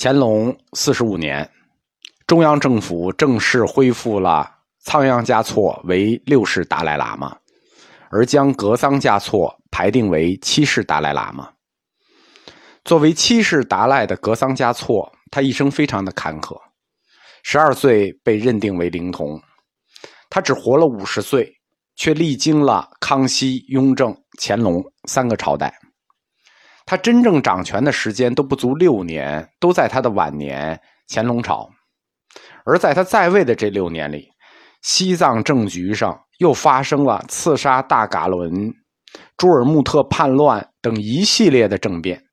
乾隆四十五年，中央政府正式恢复了仓央嘉措为六世达赖喇嘛，而将格桑嘉措排定为七世达赖喇嘛。作为七世达赖的格桑嘉措，他一生非常的坎坷。十二岁被认定为灵童，他只活了五十岁，却历经了康熙、雍正、乾隆三个朝代。他真正掌权的时间都不足六年，都在他的晚年乾隆朝。而在他在位的这六年里，西藏政局上又发生了刺杀大噶伦、朱尔木特叛乱等一系列的政变。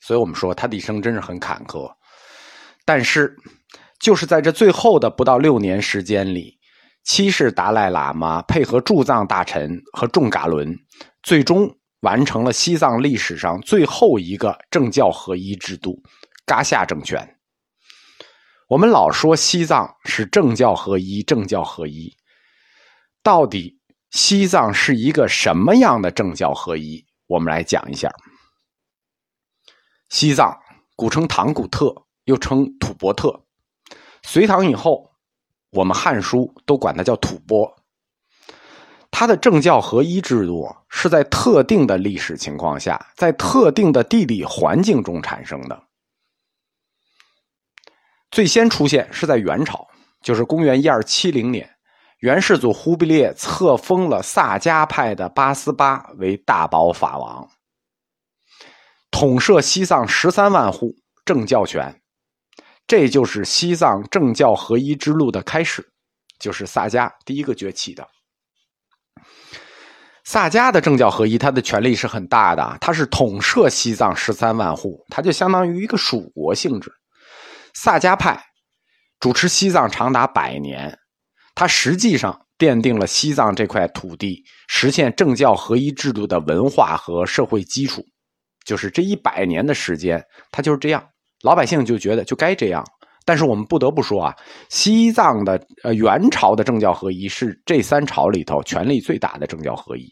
所以我们说他的一生真是很坎坷。但是，就是在这最后的不到六年时间里，七世达赖喇嘛配合驻藏大臣和众噶伦，最终。完成了西藏历史上最后一个政教合一制度——噶夏政权。我们老说西藏是政教合一，政教合一，到底西藏是一个什么样的政教合一？我们来讲一下。西藏古称唐古特，又称吐蕃特。隋唐以后，我们《汉书》都管它叫吐蕃。它的政教合一制度是在特定的历史情况下，在特定的地理环境中产生的。最先出现是在元朝，就是公元一二七零年，元世祖忽必烈册封了萨迦派的八思巴为大宝法王，统摄西藏十三万户政教权，这就是西藏政教合一之路的开始，就是萨迦第一个崛起的。萨迦的政教合一，他的权力是很大的，他是统摄西藏十三万户，他就相当于一个属国性质。萨迦派主持西藏长达百年，他实际上奠定了西藏这块土地实现政教合一制度的文化和社会基础。就是这一百年的时间，他就是这样，老百姓就觉得就该这样。但是我们不得不说啊，西藏的呃元朝的政教合一是这三朝里头权力最大的政教合一。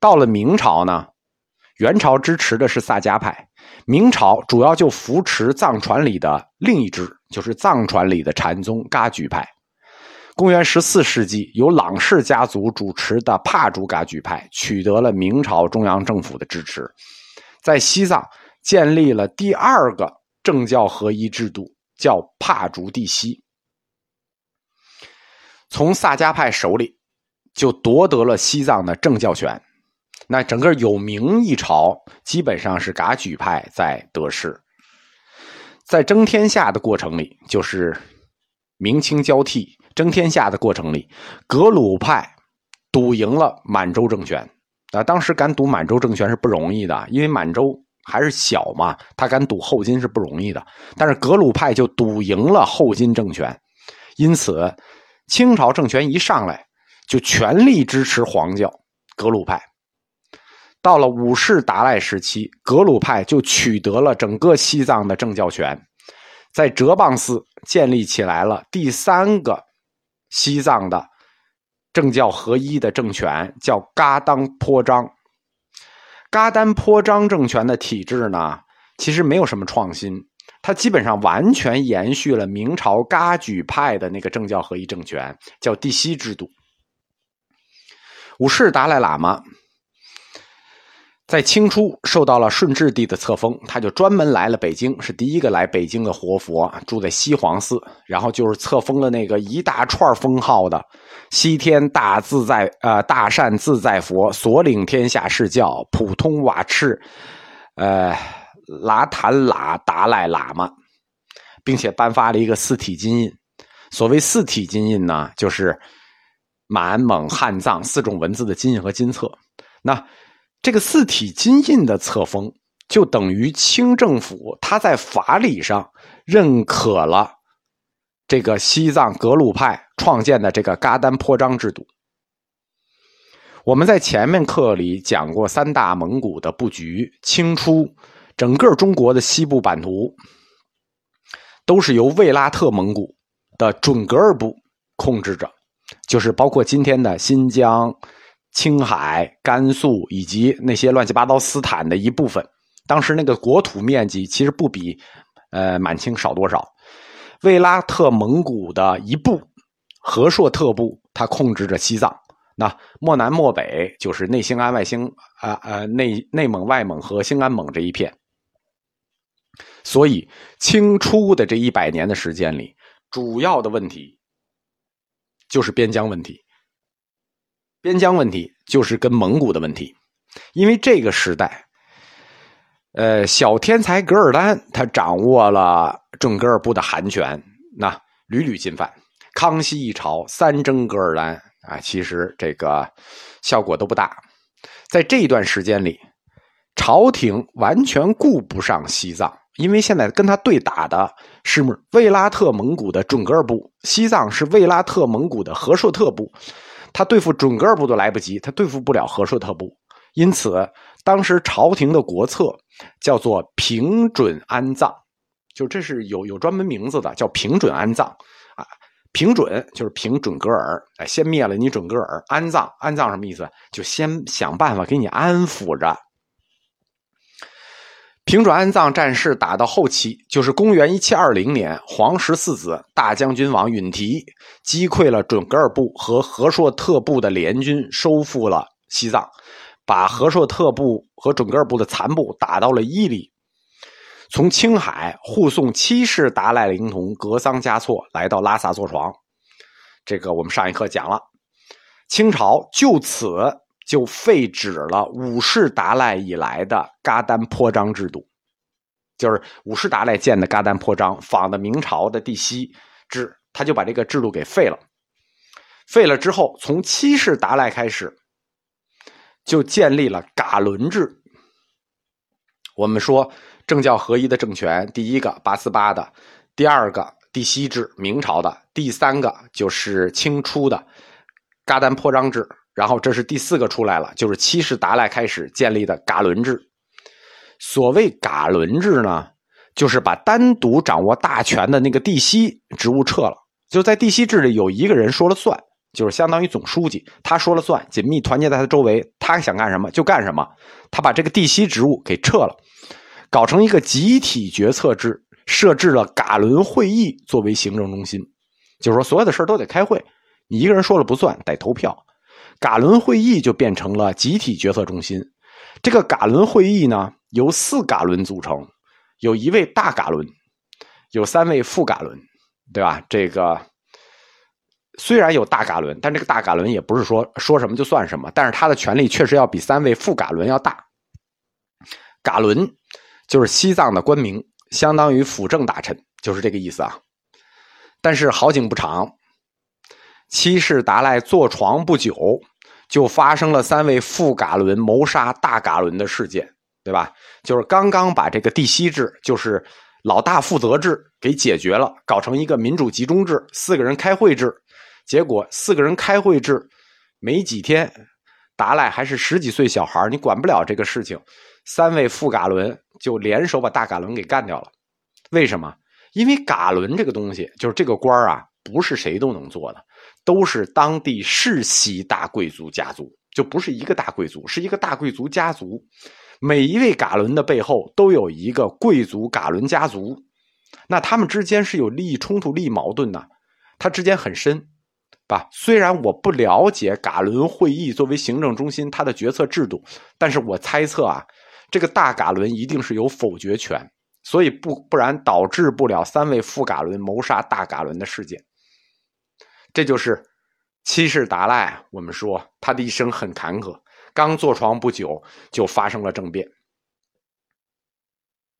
到了明朝呢，元朝支持的是萨迦派，明朝主要就扶持藏传里的另一支，就是藏传里的禅宗噶举派。公元十四世纪，由朗氏家族主持的帕竹噶举派取得了明朝中央政府的支持，在西藏建立了第二个政教合一制度，叫帕竹地西。从萨迦派手里就夺得了西藏的政教权。那整个有明一朝基本上是噶举派在得势，在争天下的过程里，就是明清交替争天下的过程里，格鲁派赌赢了满洲政权。啊，当时敢赌满洲政权是不容易的，因为满洲还是小嘛，他敢赌后金是不容易的。但是格鲁派就赌赢了后金政权，因此清朝政权一上来就全力支持黄教格鲁派。到了五世达赖时期，格鲁派就取得了整个西藏的政教权，在哲蚌寺建立起来了第三个西藏的政教合一的政权，叫噶当颇章。噶丹颇章政权的体制呢，其实没有什么创新，它基本上完全延续了明朝噶举派的那个政教合一政权，叫帝西制度。五世达赖喇嘛。在清初受到了顺治帝的册封，他就专门来了北京，是第一个来北京的活佛，住在西黄寺，然后就是册封了那个一大串封号的西天大自在呃大善自在佛，所领天下释教，普通瓦赤，呃拉坦喇达赖喇嘛，并且颁发了一个四体金印。所谓四体金印呢，就是满蒙汉藏四种文字的金印和金册。那。这个四体金印的册封，就等于清政府他在法理上认可了这个西藏格鲁派创建的这个噶丹颇章制度。我们在前面课里讲过三大蒙古的布局，清初整个中国的西部版图都是由卫拉特蒙古的准噶尔部控制着，就是包括今天的新疆。青海、甘肃以及那些乱七八糟斯坦的一部分，当时那个国土面积其实不比呃满清少多少。卫拉特蒙古的一部，和硕特部，他控制着西藏。那漠南漠北就是内兴安外兴啊啊内内蒙外蒙和兴安蒙这一片。所以清初的这一百年的时间里，主要的问题就是边疆问题。边疆问题就是跟蒙古的问题，因为这个时代，呃，小天才噶尔丹他掌握了准噶尔部的韩权，那屡屡进犯。康熙一朝三征噶尔丹啊，其实这个效果都不大。在这一段时间里，朝廷完全顾不上西藏，因为现在跟他对打的是卫拉特蒙古的准噶尔部，西藏是卫拉特蒙古的和硕特部。他对付准噶尔部都来不及，他对付不了和硕特部，因此当时朝廷的国策叫做平准安葬，就这是有有专门名字的，叫平准安葬啊。平准就是平准格尔，哎，先灭了你准噶尔，安葬安葬什么意思？就先想办法给你安抚着。平准安藏战事打到后期，就是公元一七二零年，皇十四子大将军王允提击溃了准噶尔部和和硕特部的联军，收复了西藏，把和硕特部和准噶尔部的残部打到了伊犁，从青海护送七世达赖灵童格桑嘉措来到拉萨坐床。这个我们上一课讲了，清朝就此。就废止了五世达赖以来的噶丹颇章制度，就是五世达赖建的噶丹颇章，仿的明朝的第西制，他就把这个制度给废了。废了之后，从七世达赖开始，就建立了噶伦制。我们说政教合一的政权，第一个八思巴的，第二个第西制明朝的，第三个就是清初的噶丹颇章制。然后这是第四个出来了，就是七世达赖开始建立的噶伦制。所谓噶伦制呢，就是把单独掌握大权的那个地西职务撤了，就在地西制里有一个人说了算，就是相当于总书记，他说了算，紧密团结在他周围，他想干什么就干什么。他把这个地西职务给撤了，搞成一个集体决策制，设置了噶伦会议作为行政中心，就是说所有的事都得开会，你一个人说了不算，得投票。噶伦会议就变成了集体决策中心。这个噶伦会议呢，由四噶伦组成，有一位大噶伦，有三位副噶伦，对吧？这个虽然有大噶伦，但这个大噶伦也不是说说什么就算什么，但是他的权力确实要比三位副噶伦要大。噶伦就是西藏的官名，相当于辅政大臣，就是这个意思啊。但是好景不长。七世达赖坐床不久，就发生了三位副噶伦谋杀大噶伦的事件，对吧？就是刚刚把这个地西制，就是老大负责制给解决了，搞成一个民主集中制，四个人开会制。结果四个人开会制没几天，达赖还是十几岁小孩你管不了这个事情。三位副噶伦就联手把大噶伦给干掉了。为什么？因为噶伦这个东西，就是这个官啊，不是谁都能做的。都是当地世袭大贵族家族，就不是一个大贵族，是一个大贵族家族。每一位噶伦的背后都有一个贵族噶伦家族，那他们之间是有利益冲突、利益矛盾的，他之间很深，吧？虽然我不了解噶伦会议作为行政中心它的决策制度，但是我猜测啊，这个大噶伦一定是有否决权，所以不不然导致不了三位副噶伦谋杀大噶伦的事件。这就是七世达赖。我们说他的一生很坎坷，刚坐床不久就发生了政变。